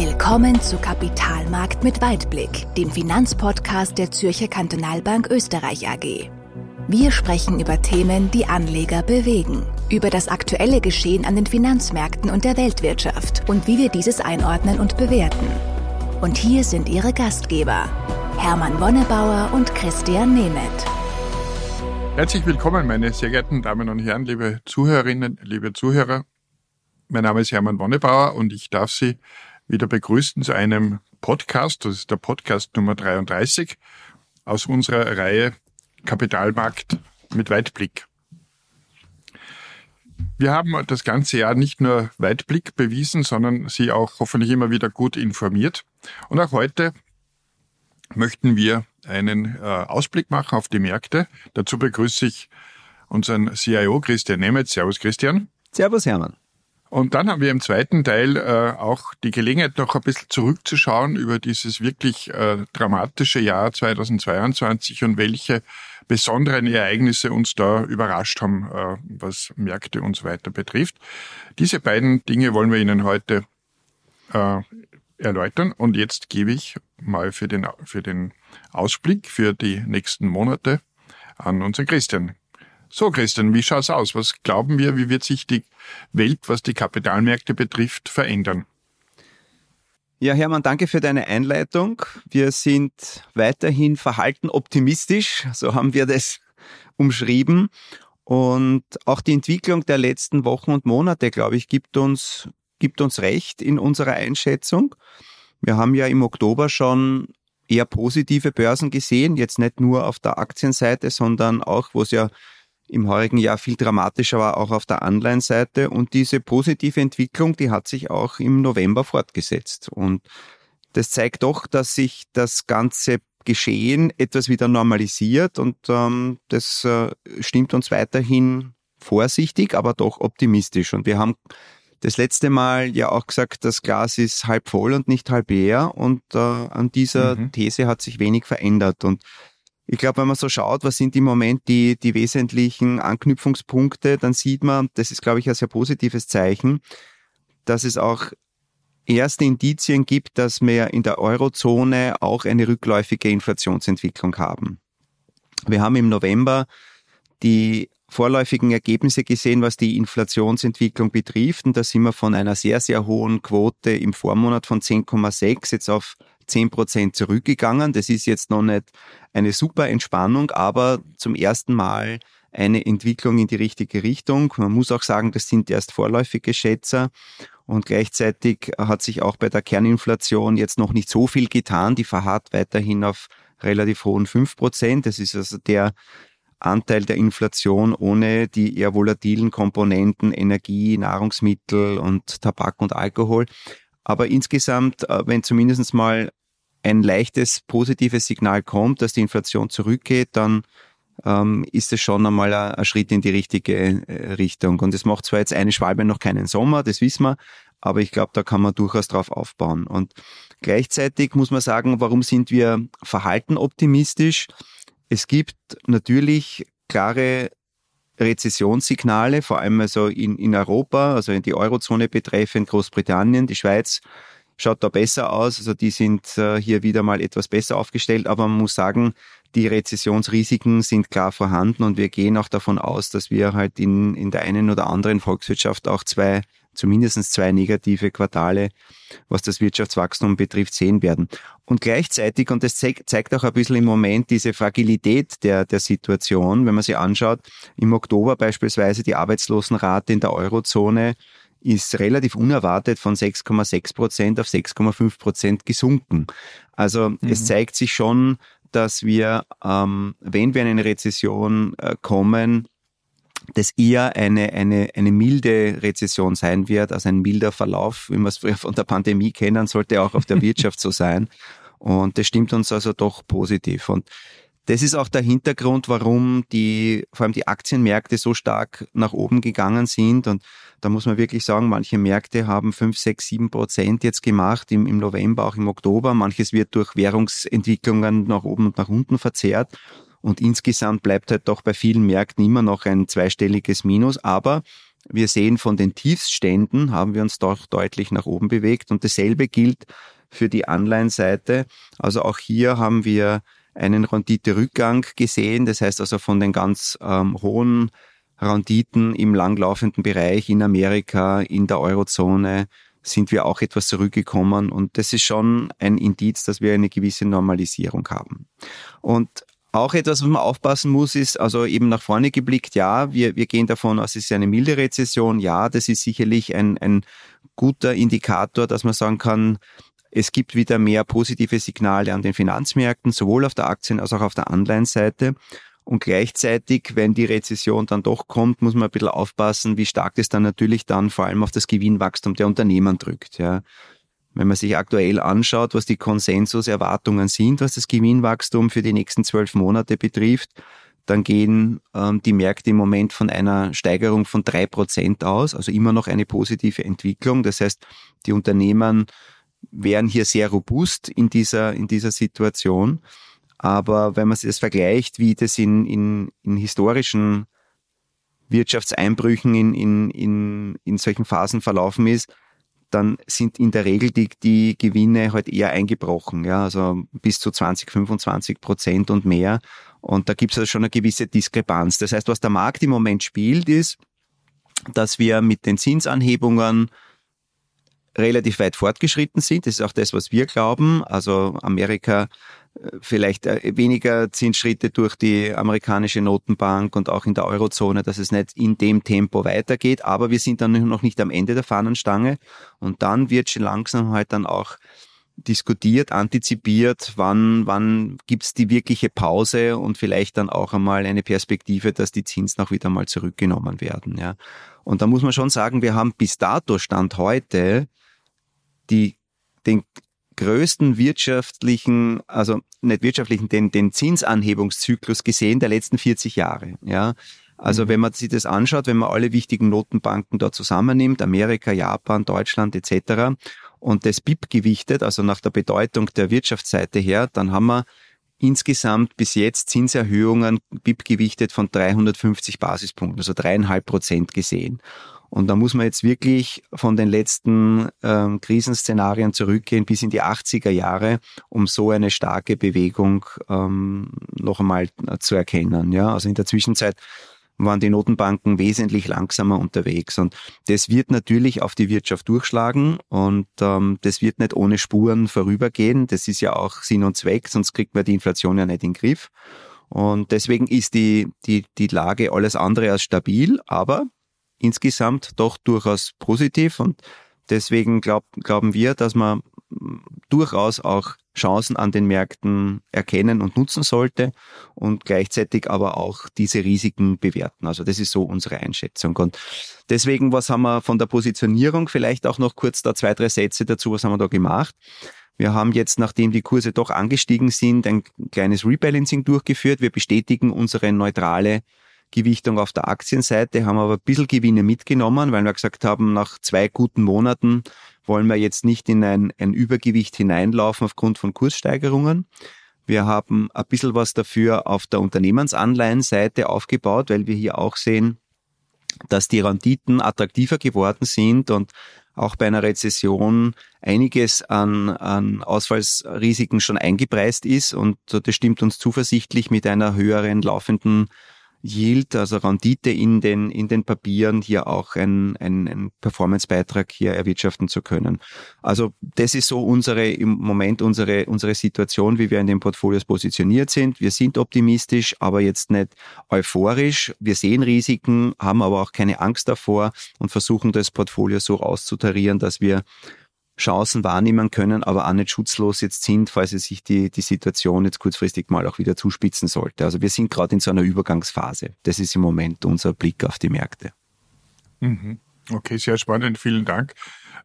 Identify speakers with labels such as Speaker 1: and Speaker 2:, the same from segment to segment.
Speaker 1: Willkommen zu Kapitalmarkt mit Weitblick, dem Finanzpodcast der Zürcher Kantonalbank Österreich AG. Wir sprechen über Themen, die Anleger bewegen, über das aktuelle Geschehen an den Finanzmärkten und der Weltwirtschaft und wie wir dieses einordnen und bewerten. Und hier sind Ihre Gastgeber, Hermann Wonnebauer und Christian Nemeth.
Speaker 2: Herzlich willkommen, meine sehr geehrten Damen und Herren, liebe Zuhörerinnen, liebe Zuhörer. Mein Name ist Hermann Wonnebauer und ich darf Sie wieder begrüßen zu einem Podcast. Das ist der Podcast Nummer 33 aus unserer Reihe Kapitalmarkt mit Weitblick. Wir haben das ganze Jahr nicht nur Weitblick bewiesen, sondern Sie auch hoffentlich immer wieder gut informiert. Und auch heute möchten wir einen äh, Ausblick machen auf die Märkte. Dazu begrüße ich unseren CIO Christian Nemetz. Servus Christian.
Speaker 3: Servus Hermann.
Speaker 2: Und dann haben wir im zweiten Teil äh, auch die Gelegenheit, noch ein bisschen zurückzuschauen über dieses wirklich äh, dramatische Jahr 2022 und welche besonderen Ereignisse uns da überrascht haben, äh, was Märkte und so weiter betrifft. Diese beiden Dinge wollen wir Ihnen heute äh, erläutern. Und jetzt gebe ich mal für den, für den Ausblick für die nächsten Monate an unseren Christian. So, Christian, wie schaut's aus? Was glauben wir, wie wird sich die Welt, was die Kapitalmärkte betrifft, verändern?
Speaker 3: Ja, Hermann, danke für deine Einleitung. Wir sind weiterhin verhalten optimistisch, so haben wir das umschrieben. Und auch die Entwicklung der letzten Wochen und Monate, glaube ich, gibt uns, gibt uns recht in unserer Einschätzung. Wir haben ja im Oktober schon eher positive Börsen gesehen, jetzt nicht nur auf der Aktienseite, sondern auch, wo es ja im heurigen Jahr viel dramatischer war, auch auf der Anleihenseite. Und diese positive Entwicklung, die hat sich auch im November fortgesetzt. Und das zeigt doch, dass sich das ganze Geschehen etwas wieder normalisiert und ähm, das äh, stimmt uns weiterhin vorsichtig, aber doch optimistisch. Und wir haben das letzte Mal ja auch gesagt, das Glas ist halb voll und nicht halb leer und äh, an dieser mhm. These hat sich wenig verändert. Und ich glaube, wenn man so schaut, was sind im Moment die, die wesentlichen Anknüpfungspunkte, dann sieht man, das ist, glaube ich, ein sehr positives Zeichen, dass es auch erste Indizien gibt, dass wir in der Eurozone auch eine rückläufige Inflationsentwicklung haben. Wir haben im November die vorläufigen Ergebnisse gesehen, was die Inflationsentwicklung betrifft. Und da sind wir von einer sehr, sehr hohen Quote im Vormonat von 10,6 jetzt auf 10 Prozent zurückgegangen. Das ist jetzt noch nicht eine super Entspannung, aber zum ersten Mal eine Entwicklung in die richtige Richtung. Man muss auch sagen, das sind erst vorläufige Schätzer. Und gleichzeitig hat sich auch bei der Kerninflation jetzt noch nicht so viel getan. Die verharrt weiterhin auf relativ hohen 5 Prozent. Das ist also der Anteil der Inflation ohne die eher volatilen Komponenten Energie, Nahrungsmittel und Tabak und Alkohol. Aber insgesamt, äh, wenn zumindest mal ein leichtes positives Signal kommt, dass die Inflation zurückgeht, dann ähm, ist es schon einmal ein, ein, Schritt in die richtige äh, Richtung. Und es macht zwar jetzt eine Schwalbe noch keinen Sommer, das wissen wir, aber ich glaube, da kann man durchaus drauf aufbauen. Und gleichzeitig muss man sagen, warum sind wir verhalten optimistisch? Es gibt natürlich klare Rezessionssignale, vor allem also in, in Europa, also in die Eurozone betreffend, Großbritannien, die Schweiz schaut da besser aus. Also die sind äh, hier wieder mal etwas besser aufgestellt, aber man muss sagen, die Rezessionsrisiken sind klar vorhanden und wir gehen auch davon aus, dass wir halt in, in der einen oder anderen Volkswirtschaft auch zwei, zumindest zwei negative Quartale, was das Wirtschaftswachstum betrifft, sehen werden. Und gleichzeitig, und das zeigt auch ein bisschen im Moment diese Fragilität der, der Situation, wenn man sich anschaut, im Oktober beispielsweise die Arbeitslosenrate in der Eurozone ist relativ unerwartet von 6,6 Prozent auf 6,5 Prozent gesunken. Also mhm. es zeigt sich schon, dass wir, ähm, wenn wir in eine Rezession äh, kommen, das eher eine, eine, eine milde Rezession sein wird, also ein milder Verlauf, wie wir es früher von der Pandemie kennen, sollte auch auf der Wirtschaft so sein. Und das stimmt uns also doch positiv. Und das ist auch der Hintergrund, warum die, vor allem die Aktienmärkte so stark nach oben gegangen sind. Und da muss man wirklich sagen, manche Märkte haben fünf, sechs, sieben Prozent jetzt gemacht, im, im November, auch im Oktober. Manches wird durch Währungsentwicklungen nach oben und nach unten verzerrt. Und insgesamt bleibt halt doch bei vielen Märkten immer noch ein zweistelliges Minus. Aber Wir sehen von den Tiefsständen haben wir uns doch deutlich nach oben bewegt und dasselbe gilt für die Anleihenseite. Also auch hier haben wir einen Rendite-Rückgang gesehen. Das heißt also von den ganz ähm, hohen Renditen im langlaufenden Bereich in Amerika, in der Eurozone sind wir auch etwas zurückgekommen und das ist schon ein Indiz, dass wir eine gewisse Normalisierung haben. Und auch etwas, was man aufpassen muss, ist also eben nach vorne geblickt, ja, wir, wir gehen davon aus, es ist eine milde Rezession, ja, das ist sicherlich ein, ein guter Indikator, dass man sagen kann, es gibt wieder mehr positive Signale an den Finanzmärkten, sowohl auf der Aktien- als auch auf der Anleihenseite. Und gleichzeitig, wenn die Rezession dann doch kommt, muss man ein bisschen aufpassen, wie stark das dann natürlich dann vor allem auf das Gewinnwachstum der Unternehmen drückt. Ja. Wenn man sich aktuell anschaut, was die Konsensuserwartungen sind, was das Gewinnwachstum für die nächsten zwölf Monate betrifft, dann gehen ähm, die Märkte im Moment von einer Steigerung von drei Prozent aus, also immer noch eine positive Entwicklung. Das heißt, die Unternehmen wären hier sehr robust in dieser, in dieser Situation. Aber wenn man das vergleicht, wie das in, in, in historischen Wirtschaftseinbrüchen in, in, in, in solchen Phasen verlaufen ist, dann sind in der Regel die, die Gewinne halt eher eingebrochen, ja, also bis zu 20, 25 Prozent und mehr. Und da gibt es also schon eine gewisse Diskrepanz. Das heißt, was der Markt im Moment spielt, ist, dass wir mit den Zinsanhebungen relativ weit fortgeschritten sind. Das ist auch das, was wir glauben. Also Amerika vielleicht äh, weniger Zinsschritte durch die amerikanische Notenbank und auch in der Eurozone, dass es nicht in dem Tempo weitergeht. Aber wir sind dann noch nicht am Ende der Fahnenstange. Und dann wird schon langsam halt dann auch diskutiert, antizipiert, wann, wann gibt's die wirkliche Pause und vielleicht dann auch einmal eine Perspektive, dass die Zinsen auch wieder mal zurückgenommen werden. Ja. Und da muss man schon sagen, wir haben bis dato Stand heute die, den größten wirtschaftlichen, also nicht wirtschaftlichen, den, den Zinsanhebungszyklus gesehen der letzten 40 Jahre. Ja. Also mhm. wenn man sich das anschaut, wenn man alle wichtigen Notenbanken da zusammennimmt, Amerika, Japan, Deutschland etc. und das BIP gewichtet, also nach der Bedeutung der Wirtschaftsseite her, dann haben wir insgesamt bis jetzt Zinserhöhungen BIP gewichtet von 350 Basispunkten, also dreieinhalb Prozent gesehen. Und da muss man jetzt wirklich von den letzten ähm, Krisenszenarien zurückgehen bis in die 80er Jahre, um so eine starke Bewegung ähm, noch einmal zu erkennen. Ja, also in der Zwischenzeit waren die Notenbanken wesentlich langsamer unterwegs. Und das wird natürlich auf die Wirtschaft durchschlagen und ähm, das wird nicht ohne Spuren vorübergehen. Das ist ja auch Sinn und Zweck, sonst kriegt man die Inflation ja nicht in den Griff. Und deswegen ist die, die, die Lage alles andere als stabil, aber insgesamt doch durchaus positiv und deswegen glaub, glauben wir, dass man durchaus auch Chancen an den Märkten erkennen und nutzen sollte und gleichzeitig aber auch diese Risiken bewerten. Also das ist so unsere Einschätzung. Und deswegen, was haben wir von der Positionierung? Vielleicht auch noch kurz da zwei, drei Sätze dazu, was haben wir da gemacht? Wir haben jetzt, nachdem die Kurse doch angestiegen sind, ein kleines Rebalancing durchgeführt. Wir bestätigen unsere neutrale Gewichtung auf der Aktienseite, haben aber ein bisschen Gewinne mitgenommen, weil wir gesagt haben, nach zwei guten Monaten wollen wir jetzt nicht in ein, ein Übergewicht hineinlaufen aufgrund von Kurssteigerungen. Wir haben ein bisschen was dafür auf der Unternehmensanleihenseite aufgebaut, weil wir hier auch sehen, dass die Renditen attraktiver geworden sind und auch bei einer Rezession einiges an, an Ausfallsrisiken schon eingepreist ist. Und das stimmt uns zuversichtlich mit einer höheren laufenden Yield, also Rendite in den, in den Papieren, hier auch einen ein Performance-Beitrag hier erwirtschaften zu können. Also das ist so unsere, im Moment unsere, unsere Situation, wie wir in den Portfolios positioniert sind. Wir sind optimistisch, aber jetzt nicht euphorisch. Wir sehen Risiken, haben aber auch keine Angst davor und versuchen das Portfolio so auszutarieren, dass wir Chancen wahrnehmen können, aber auch nicht schutzlos jetzt sind, falls es sich die, die Situation jetzt kurzfristig mal auch wieder zuspitzen sollte. Also wir sind gerade in so einer Übergangsphase. Das ist im Moment unser Blick auf die Märkte.
Speaker 2: Mhm. Okay, sehr spannend. Vielen Dank.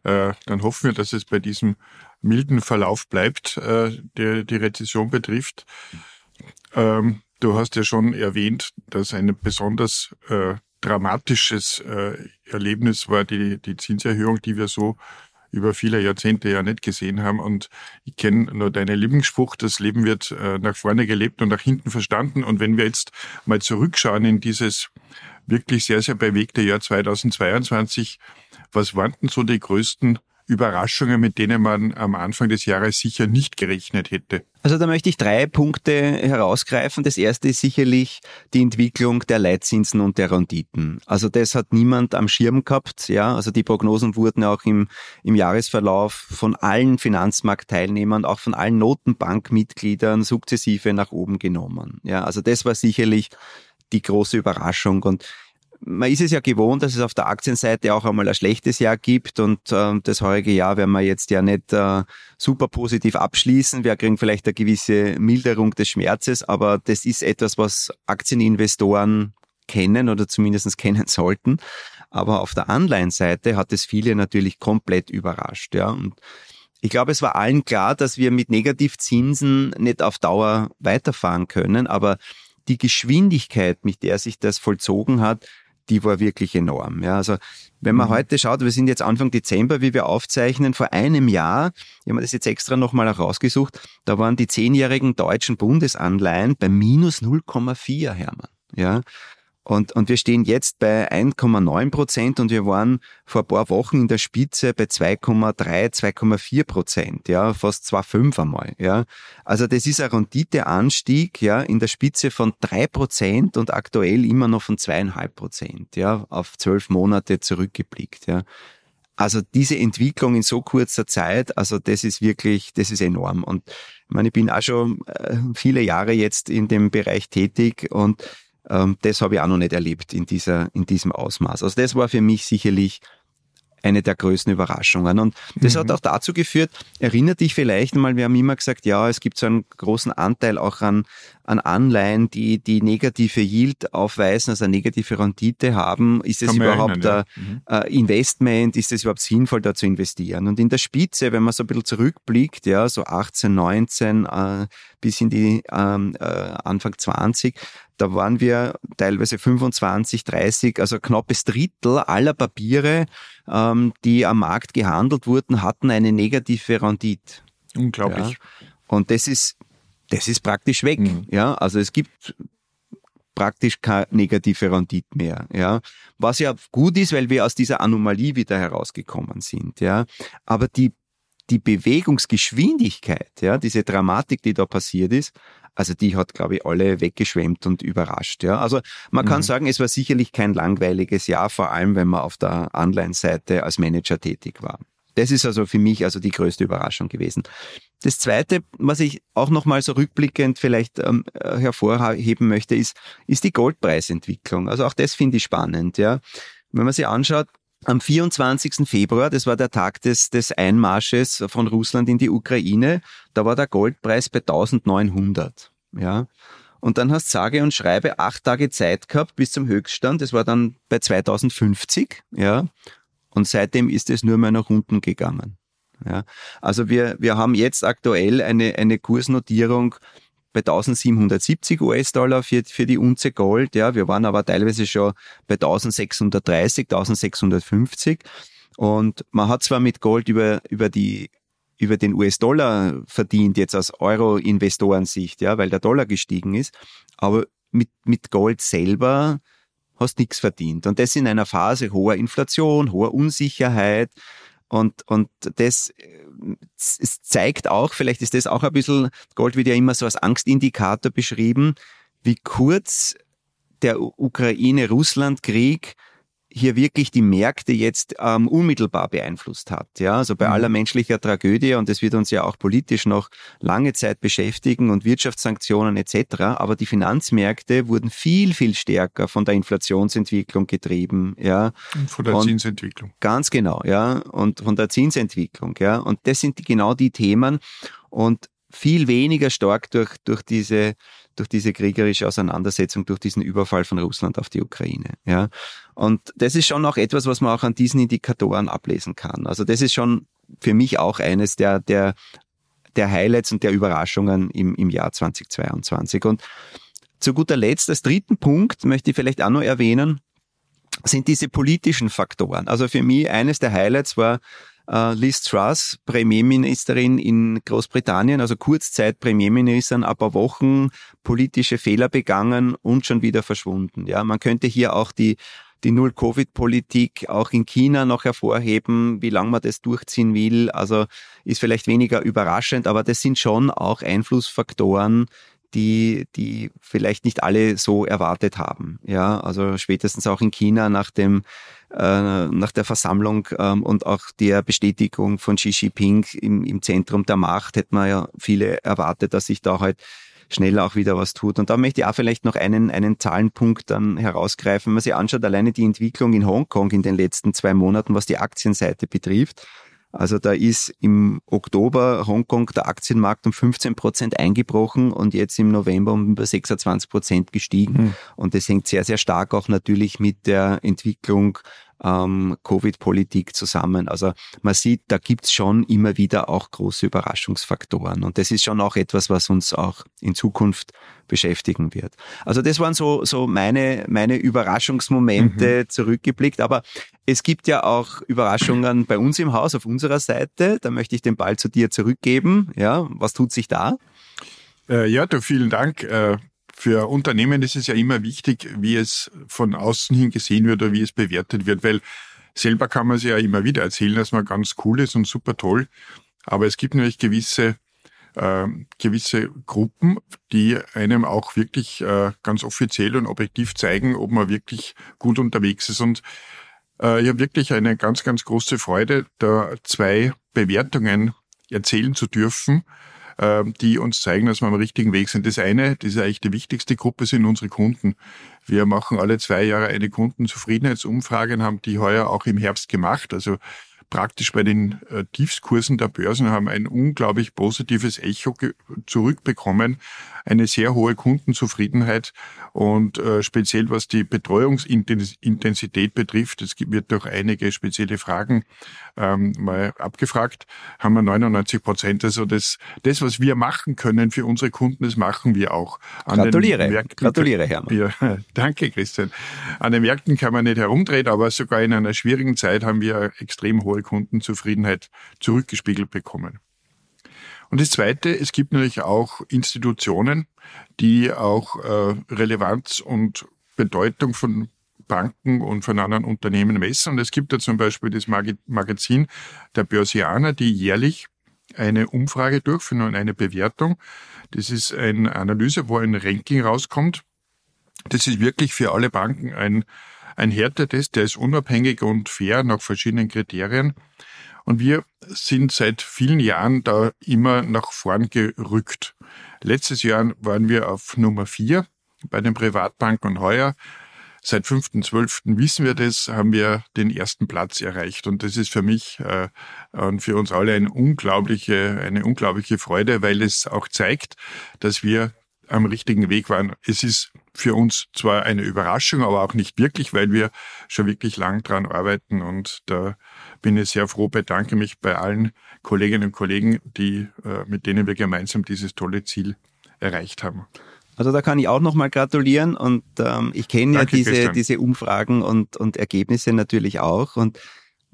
Speaker 2: Äh, dann hoffen wir, dass es bei diesem milden Verlauf bleibt, äh, der die Rezession betrifft. Ähm, du hast ja schon erwähnt, dass ein besonders äh, dramatisches Erlebnis war die, die Zinserhöhung, die wir so über viele Jahrzehnte ja nicht gesehen haben. Und ich kenne nur deinen Lieblingsspruch, das Leben wird äh, nach vorne gelebt und nach hinten verstanden. Und wenn wir jetzt mal zurückschauen in dieses wirklich sehr, sehr bewegte Jahr 2022, was waren denn so die größten Überraschungen, mit denen man am Anfang des Jahres sicher nicht gerechnet hätte?
Speaker 3: Also da möchte ich drei Punkte herausgreifen. Das erste ist sicherlich die Entwicklung der Leitzinsen und der Renditen. Also das hat niemand am Schirm gehabt. Ja, also die Prognosen wurden auch im, im Jahresverlauf von allen Finanzmarktteilnehmern, auch von allen Notenbankmitgliedern sukzessive nach oben genommen. Ja, also das war sicherlich die große Überraschung und man ist es ja gewohnt, dass es auf der Aktienseite auch einmal ein schlechtes Jahr gibt und äh, das heurige Jahr werden wir jetzt ja nicht äh, super positiv abschließen. Wir kriegen vielleicht eine gewisse Milderung des Schmerzes, aber das ist etwas, was Aktieninvestoren kennen oder zumindest kennen sollten. Aber auf der Anleihenseite hat es viele natürlich komplett überrascht. Ja. Und ich glaube, es war allen klar, dass wir mit Negativzinsen nicht auf Dauer weiterfahren können, aber die Geschwindigkeit, mit der sich das vollzogen hat, die war wirklich enorm. Ja, also wenn man mhm. heute schaut, wir sind jetzt Anfang Dezember, wie wir aufzeichnen, vor einem Jahr, ich habe mir das jetzt extra nochmal rausgesucht, da waren die zehnjährigen deutschen Bundesanleihen bei minus 0,4, Hermann. Ja, und, und wir stehen jetzt bei 1,9 Prozent und wir waren vor ein paar Wochen in der Spitze bei 2,3, 2,4 Prozent, ja, fast 2,5 einmal, ja. Also das ist ein Renditeanstieg, ja, in der Spitze von drei Prozent und aktuell immer noch von zweieinhalb Prozent, ja, auf zwölf Monate zurückgeblickt, ja. Also diese Entwicklung in so kurzer Zeit, also das ist wirklich, das ist enorm. Und ich meine, ich bin auch schon äh, viele Jahre jetzt in dem Bereich tätig und das habe ich auch noch nicht erlebt in, dieser, in diesem Ausmaß. Also das war für mich sicherlich eine der größten Überraschungen. Und das mhm. hat auch dazu geführt, erinnert dich vielleicht mal, wir haben immer gesagt, ja, es gibt so einen großen Anteil auch an, an Anleihen, die die negative Yield aufweisen, also eine negative Rendite haben. Ist es überhaupt ein ja. mhm. Investment? Ist es überhaupt sinnvoll, da zu investieren? Und in der Spitze, wenn man so ein bisschen zurückblickt, ja, so 18, 19 äh, bis in die ähm, äh, Anfang 20, da waren wir teilweise 25, 30, also knappes Drittel aller Papiere, ähm, die am Markt gehandelt wurden, hatten eine negative Rendite.
Speaker 2: Unglaublich.
Speaker 3: Ja. Und das ist, das ist praktisch weg. Mhm. Ja, also es gibt praktisch keine negative Rendite mehr, ja. Was ja gut ist, weil wir aus dieser Anomalie wieder herausgekommen sind, ja. Aber die, die Bewegungsgeschwindigkeit, ja, diese Dramatik, die da passiert ist, also die hat, glaube ich, alle weggeschwemmt und überrascht. Ja. Also man mhm. kann sagen, es war sicherlich kein langweiliges Jahr, vor allem wenn man auf der Anleihenseite als Manager tätig war. Das ist also für mich also die größte Überraschung gewesen. Das Zweite, was ich auch nochmal so rückblickend vielleicht ähm, äh, hervorheben möchte, ist, ist die Goldpreisentwicklung. Also auch das finde ich spannend. Ja. Wenn man sich anschaut, am 24. Februar, das war der Tag des, des Einmarsches von Russland in die Ukraine, da war der Goldpreis bei 1900. Ja. Und dann hast sage und schreibe acht Tage Zeit gehabt bis zum Höchststand. Das war dann bei 2050. Ja. Und seitdem ist es nur mehr nach unten gegangen. Ja. Also wir, wir haben jetzt aktuell eine, eine Kursnotierung bei 1770 US-Dollar für, für die Unze Gold. Ja, wir waren aber teilweise schon bei 1630, 1650. Und man hat zwar mit Gold über, über die über den US-Dollar verdient, jetzt aus Euro-Investorensicht, ja, weil der Dollar gestiegen ist, aber mit, mit Gold selber hast nichts verdient. Und das in einer Phase hoher Inflation, hoher Unsicherheit, und, und das es zeigt auch, vielleicht ist das auch ein bisschen, Gold wird ja immer so als Angstindikator beschrieben, wie kurz der Ukraine-Russland-Krieg hier wirklich die Märkte jetzt ähm, unmittelbar beeinflusst hat. Ja, also bei mhm. aller menschlicher Tragödie und das wird uns ja auch politisch noch lange Zeit beschäftigen und Wirtschaftssanktionen etc. Aber die Finanzmärkte wurden viel viel stärker von der Inflationsentwicklung getrieben. Ja,
Speaker 2: und von der und Zinsentwicklung.
Speaker 3: Ganz genau. Ja, und von der Zinsentwicklung. Ja, und das sind die, genau die Themen und viel weniger stark durch durch diese durch diese kriegerische Auseinandersetzung, durch diesen Überfall von Russland auf die Ukraine. Ja. Und das ist schon auch etwas, was man auch an diesen Indikatoren ablesen kann. Also das ist schon für mich auch eines der, der, der Highlights und der Überraschungen im, im Jahr 2022. Und zu guter Letzt, als dritten Punkt möchte ich vielleicht auch noch erwähnen, sind diese politischen Faktoren. Also für mich eines der Highlights war Liz Truss, Premierministerin in Großbritannien, also Kurzzeit Premierministerin, ein paar Wochen politische Fehler begangen und schon wieder verschwunden. Ja, man könnte hier auch die die Null-Covid-Politik auch in China noch hervorheben, wie lange man das durchziehen will. Also ist vielleicht weniger überraschend, aber das sind schon auch Einflussfaktoren, die, die vielleicht nicht alle so erwartet haben. Ja, also spätestens auch in China nach dem äh, nach der Versammlung ähm, und auch der Bestätigung von Xi Jinping im, im Zentrum der Macht hätte man ja viele erwartet, dass sich da halt schnell auch wieder was tut. Und da möchte ich auch vielleicht noch einen, einen Zahlenpunkt dann herausgreifen. Wenn man sich anschaut, alleine die Entwicklung in Hongkong in den letzten zwei Monaten, was die Aktienseite betrifft, also da ist im Oktober Hongkong der Aktienmarkt um 15 Prozent eingebrochen und jetzt im November um über 26 Prozent gestiegen. Mhm. Und das hängt sehr, sehr stark auch natürlich mit der Entwicklung ähm, Covid-Politik zusammen. Also man sieht, da gibt's schon immer wieder auch große Überraschungsfaktoren. Und das ist schon auch etwas, was uns auch in Zukunft beschäftigen wird. Also das waren so, so meine, meine Überraschungsmomente mhm. zurückgeblickt. Aber es gibt ja auch Überraschungen bei uns im Haus, auf unserer Seite. Da möchte ich den Ball zu dir zurückgeben. Ja, was tut sich da?
Speaker 2: Äh, ja, du, vielen Dank. Für Unternehmen ist es ja immer wichtig, wie es von außen hin gesehen wird oder wie es bewertet wird, weil selber kann man sich ja immer wieder erzählen, dass man ganz cool ist und super toll. Aber es gibt natürlich gewisse äh, gewisse Gruppen, die einem auch wirklich äh, ganz offiziell und objektiv zeigen, ob man wirklich gut unterwegs ist. Und äh, ich habe wirklich eine ganz, ganz große Freude, da zwei Bewertungen erzählen zu dürfen, die uns zeigen, dass wir am richtigen Weg sind. Das eine, das ist eigentlich die wichtigste Gruppe, sind unsere Kunden. Wir machen alle zwei Jahre eine Kundenzufriedenheitsumfrage und haben die heuer auch im Herbst gemacht. Also praktisch bei den äh, Tiefskursen der Börsen haben ein unglaublich positives Echo zurückbekommen, eine sehr hohe Kundenzufriedenheit und äh, speziell was die Betreuungsintensität betrifft, es wird durch einige spezielle Fragen ähm, mal abgefragt, haben wir 99 Prozent. Also das, das, was wir machen können für unsere Kunden, das machen wir auch.
Speaker 3: An Gratuliere, Märkten, gratuliere, Hermann.
Speaker 2: Ja, danke, Christian. An den Märkten kann man nicht herumdrehen, aber sogar in einer schwierigen Zeit haben wir extrem hohe Kundenzufriedenheit zurückgespiegelt bekommen. Und das Zweite, es gibt natürlich auch Institutionen, die auch äh, Relevanz und Bedeutung von Banken und von anderen Unternehmen messen. Und es gibt da zum Beispiel das Magazin der Börsianer, die jährlich eine Umfrage durchführen und eine Bewertung. Das ist eine Analyse, wo ein Ranking rauskommt. Das ist wirklich für alle Banken ein, ein Härtetest, der ist unabhängig und fair nach verschiedenen Kriterien. Und wir sind seit vielen Jahren da immer nach vorn gerückt. Letztes Jahr waren wir auf Nummer vier bei den Privatbanken und heuer Seit 5.12. wissen wir das, haben wir den ersten Platz erreicht. Und das ist für mich äh, und für uns alle eine unglaubliche, eine unglaubliche Freude, weil es auch zeigt, dass wir am richtigen Weg waren. Es ist für uns zwar eine Überraschung, aber auch nicht wirklich, weil wir schon wirklich lang dran arbeiten und da bin ich sehr froh, bedanke mich bei allen Kolleginnen und Kollegen, die, äh, mit denen wir gemeinsam dieses tolle Ziel erreicht haben.
Speaker 3: Also da kann ich auch nochmal gratulieren und ähm, ich kenne ja diese, diese Umfragen und, und Ergebnisse natürlich auch und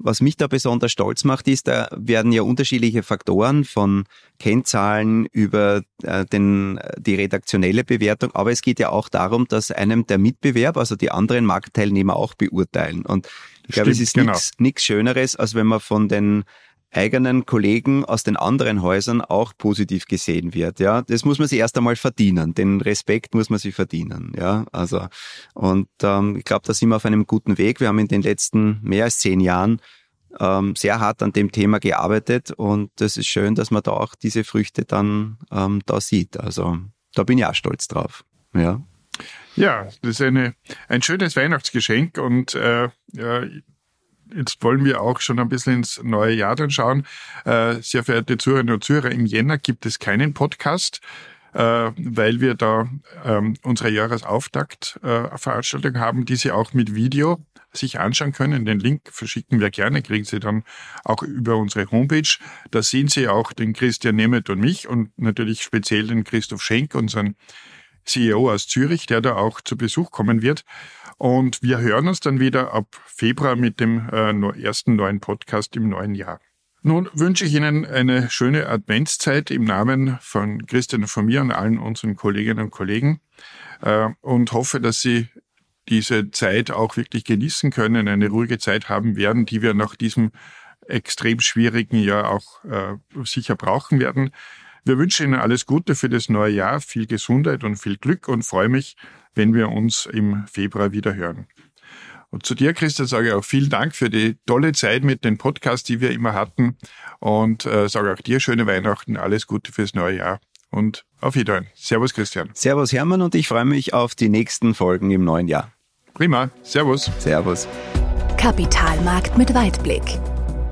Speaker 3: was mich da besonders stolz macht, ist, da werden ja unterschiedliche Faktoren von Kennzahlen über äh, den, die redaktionelle Bewertung, aber es geht ja auch darum, dass einem der Mitbewerb, also die anderen Marktteilnehmer auch beurteilen. Und ich glaube, es ist genau. nichts Schöneres, als wenn man von den eigenen Kollegen aus den anderen Häusern auch positiv gesehen wird. Ja, das muss man sich erst einmal verdienen. Den Respekt muss man sich verdienen. Ja, also und ähm, ich glaube, da sind wir auf einem guten Weg. Wir haben in den letzten mehr als zehn Jahren ähm, sehr hart an dem Thema gearbeitet und das ist schön, dass man da auch diese Früchte dann ähm, da sieht. Also da bin ich auch stolz drauf. Ja.
Speaker 2: Ja, das ist eine, ein schönes Weihnachtsgeschenk und äh, ja, jetzt wollen wir auch schon ein bisschen ins neue Jahr dann schauen. Äh, sehr verehrte Zuhörerinnen und Zuhörer, im Jänner gibt es keinen Podcast, äh, weil wir da ähm, unsere Jahresauftakt-Veranstaltung haben, die Sie auch mit Video sich anschauen können. Den Link verschicken wir gerne, kriegen Sie dann auch über unsere Homepage. Da sehen Sie auch den Christian Nemeth und mich und natürlich speziell den Christoph Schenk, unseren CEO aus Zürich, der da auch zu Besuch kommen wird. Und wir hören uns dann wieder ab Februar mit dem äh, ersten neuen Podcast im neuen Jahr. Nun wünsche ich Ihnen eine schöne Adventszeit im Namen von Christian und von mir und allen unseren Kolleginnen und Kollegen äh, und hoffe, dass Sie diese Zeit auch wirklich genießen können, eine ruhige Zeit haben werden, die wir nach diesem extrem schwierigen Jahr auch äh, sicher brauchen werden. Wir wünschen Ihnen alles Gute für das neue Jahr, viel Gesundheit und viel Glück und freue mich, wenn wir uns im Februar wieder hören. Und zu dir, Christian, sage ich auch vielen Dank für die tolle Zeit mit den Podcasts, die wir immer hatten. Und äh, sage auch dir schöne Weihnachten, alles Gute fürs neue Jahr und auf Wiedersehen. Servus, Christian.
Speaker 3: Servus, Hermann, und ich freue mich auf die nächsten Folgen im neuen Jahr.
Speaker 2: Prima. Servus.
Speaker 3: Servus.
Speaker 1: Kapitalmarkt mit Weitblick.